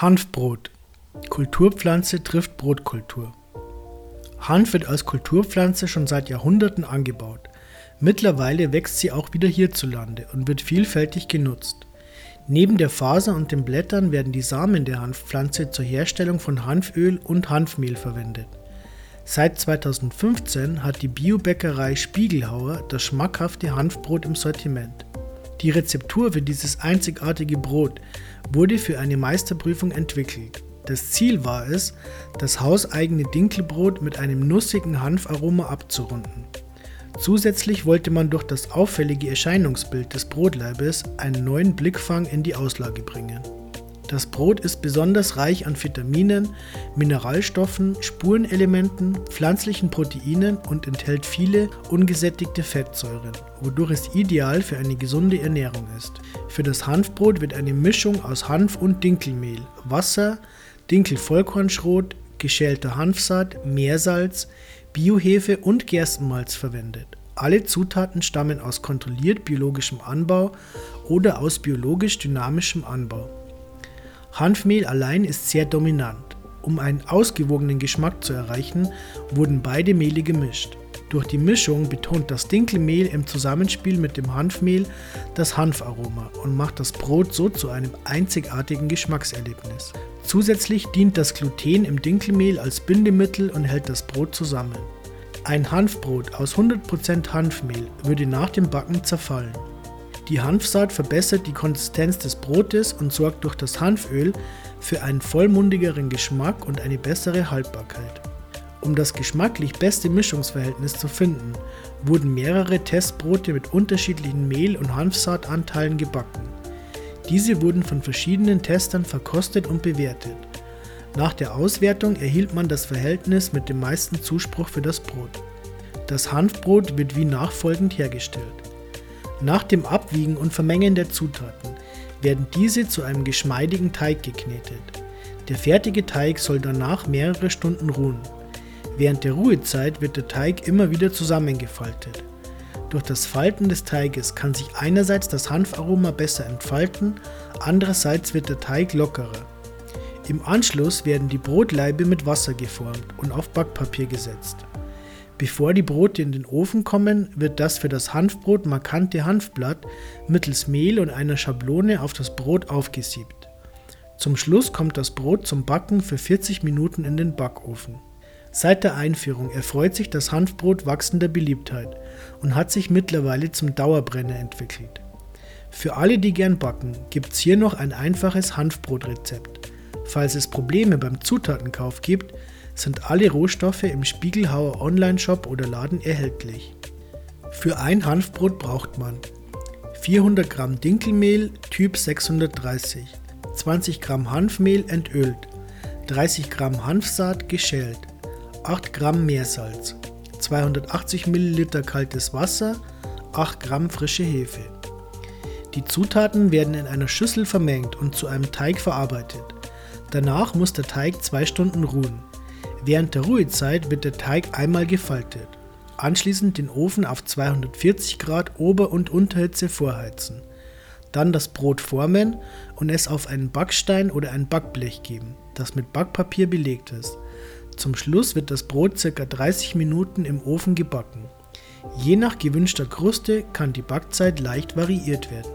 Hanfbrot. Kulturpflanze trifft Brotkultur. Hanf wird als Kulturpflanze schon seit Jahrhunderten angebaut. Mittlerweile wächst sie auch wieder hierzulande und wird vielfältig genutzt. Neben der Faser und den Blättern werden die Samen der Hanfpflanze zur Herstellung von Hanföl und Hanfmehl verwendet. Seit 2015 hat die Biobäckerei Spiegelhauer das schmackhafte Hanfbrot im Sortiment. Die Rezeptur für dieses einzigartige Brot wurde für eine Meisterprüfung entwickelt. Das Ziel war es, das hauseigene Dinkelbrot mit einem nussigen Hanfaroma abzurunden. Zusätzlich wollte man durch das auffällige Erscheinungsbild des Brotleibes einen neuen Blickfang in die Auslage bringen. Das Brot ist besonders reich an Vitaminen, Mineralstoffen, Spurenelementen, pflanzlichen Proteinen und enthält viele ungesättigte Fettsäuren, wodurch es ideal für eine gesunde Ernährung ist. Für das Hanfbrot wird eine Mischung aus Hanf und Dinkelmehl, Wasser, Dinkelvollkornschrot, geschälter Hanfsaat, Meersalz, Biohefe und Gerstenmalz verwendet. Alle Zutaten stammen aus kontrolliert biologischem Anbau oder aus biologisch dynamischem Anbau. Hanfmehl allein ist sehr dominant. Um einen ausgewogenen Geschmack zu erreichen, wurden beide Mehle gemischt. Durch die Mischung betont das Dinkelmehl im Zusammenspiel mit dem Hanfmehl das Hanfaroma und macht das Brot so zu einem einzigartigen Geschmackserlebnis. Zusätzlich dient das Gluten im Dinkelmehl als Bindemittel und hält das Brot zusammen. Ein Hanfbrot aus 100% Hanfmehl würde nach dem Backen zerfallen. Die Hanfsaat verbessert die Konsistenz des Brotes und sorgt durch das Hanföl für einen vollmundigeren Geschmack und eine bessere Haltbarkeit. Um das geschmacklich beste Mischungsverhältnis zu finden, wurden mehrere Testbrote mit unterschiedlichen Mehl- und Hanfsaatanteilen gebacken. Diese wurden von verschiedenen Testern verkostet und bewertet. Nach der Auswertung erhielt man das Verhältnis mit dem meisten Zuspruch für das Brot. Das Hanfbrot wird wie nachfolgend hergestellt. Nach dem Abwiegen und Vermengen der Zutaten werden diese zu einem geschmeidigen Teig geknetet. Der fertige Teig soll danach mehrere Stunden ruhen. Während der Ruhezeit wird der Teig immer wieder zusammengefaltet. Durch das Falten des Teiges kann sich einerseits das Hanfaroma besser entfalten, andererseits wird der Teig lockerer. Im Anschluss werden die Brotlaibe mit Wasser geformt und auf Backpapier gesetzt. Bevor die Brote in den Ofen kommen, wird das für das Hanfbrot markante Hanfblatt mittels Mehl und einer Schablone auf das Brot aufgesiebt. Zum Schluss kommt das Brot zum Backen für 40 Minuten in den Backofen. Seit der Einführung erfreut sich das Hanfbrot wachsender Beliebtheit und hat sich mittlerweile zum Dauerbrenner entwickelt. Für alle, die gern backen, gibt es hier noch ein einfaches Hanfbrotrezept. Falls es Probleme beim Zutatenkauf gibt, sind alle Rohstoffe im Spiegelhauer Online-Shop oder Laden erhältlich. Für ein Hanfbrot braucht man 400 Gramm Dinkelmehl Typ 630, 20 Gramm Hanfmehl entölt, 30 Gramm Hanfsaat geschält, 8 Gramm Meersalz, 280 Milliliter kaltes Wasser, 8 Gramm frische Hefe. Die Zutaten werden in einer Schüssel vermengt und zu einem Teig verarbeitet. Danach muss der Teig zwei Stunden ruhen. Während der Ruhezeit wird der Teig einmal gefaltet. Anschließend den Ofen auf 240 Grad Ober- und Unterhitze vorheizen. Dann das Brot formen und es auf einen Backstein oder ein Backblech geben, das mit Backpapier belegt ist. Zum Schluss wird das Brot ca. 30 Minuten im Ofen gebacken. Je nach gewünschter Kruste kann die Backzeit leicht variiert werden.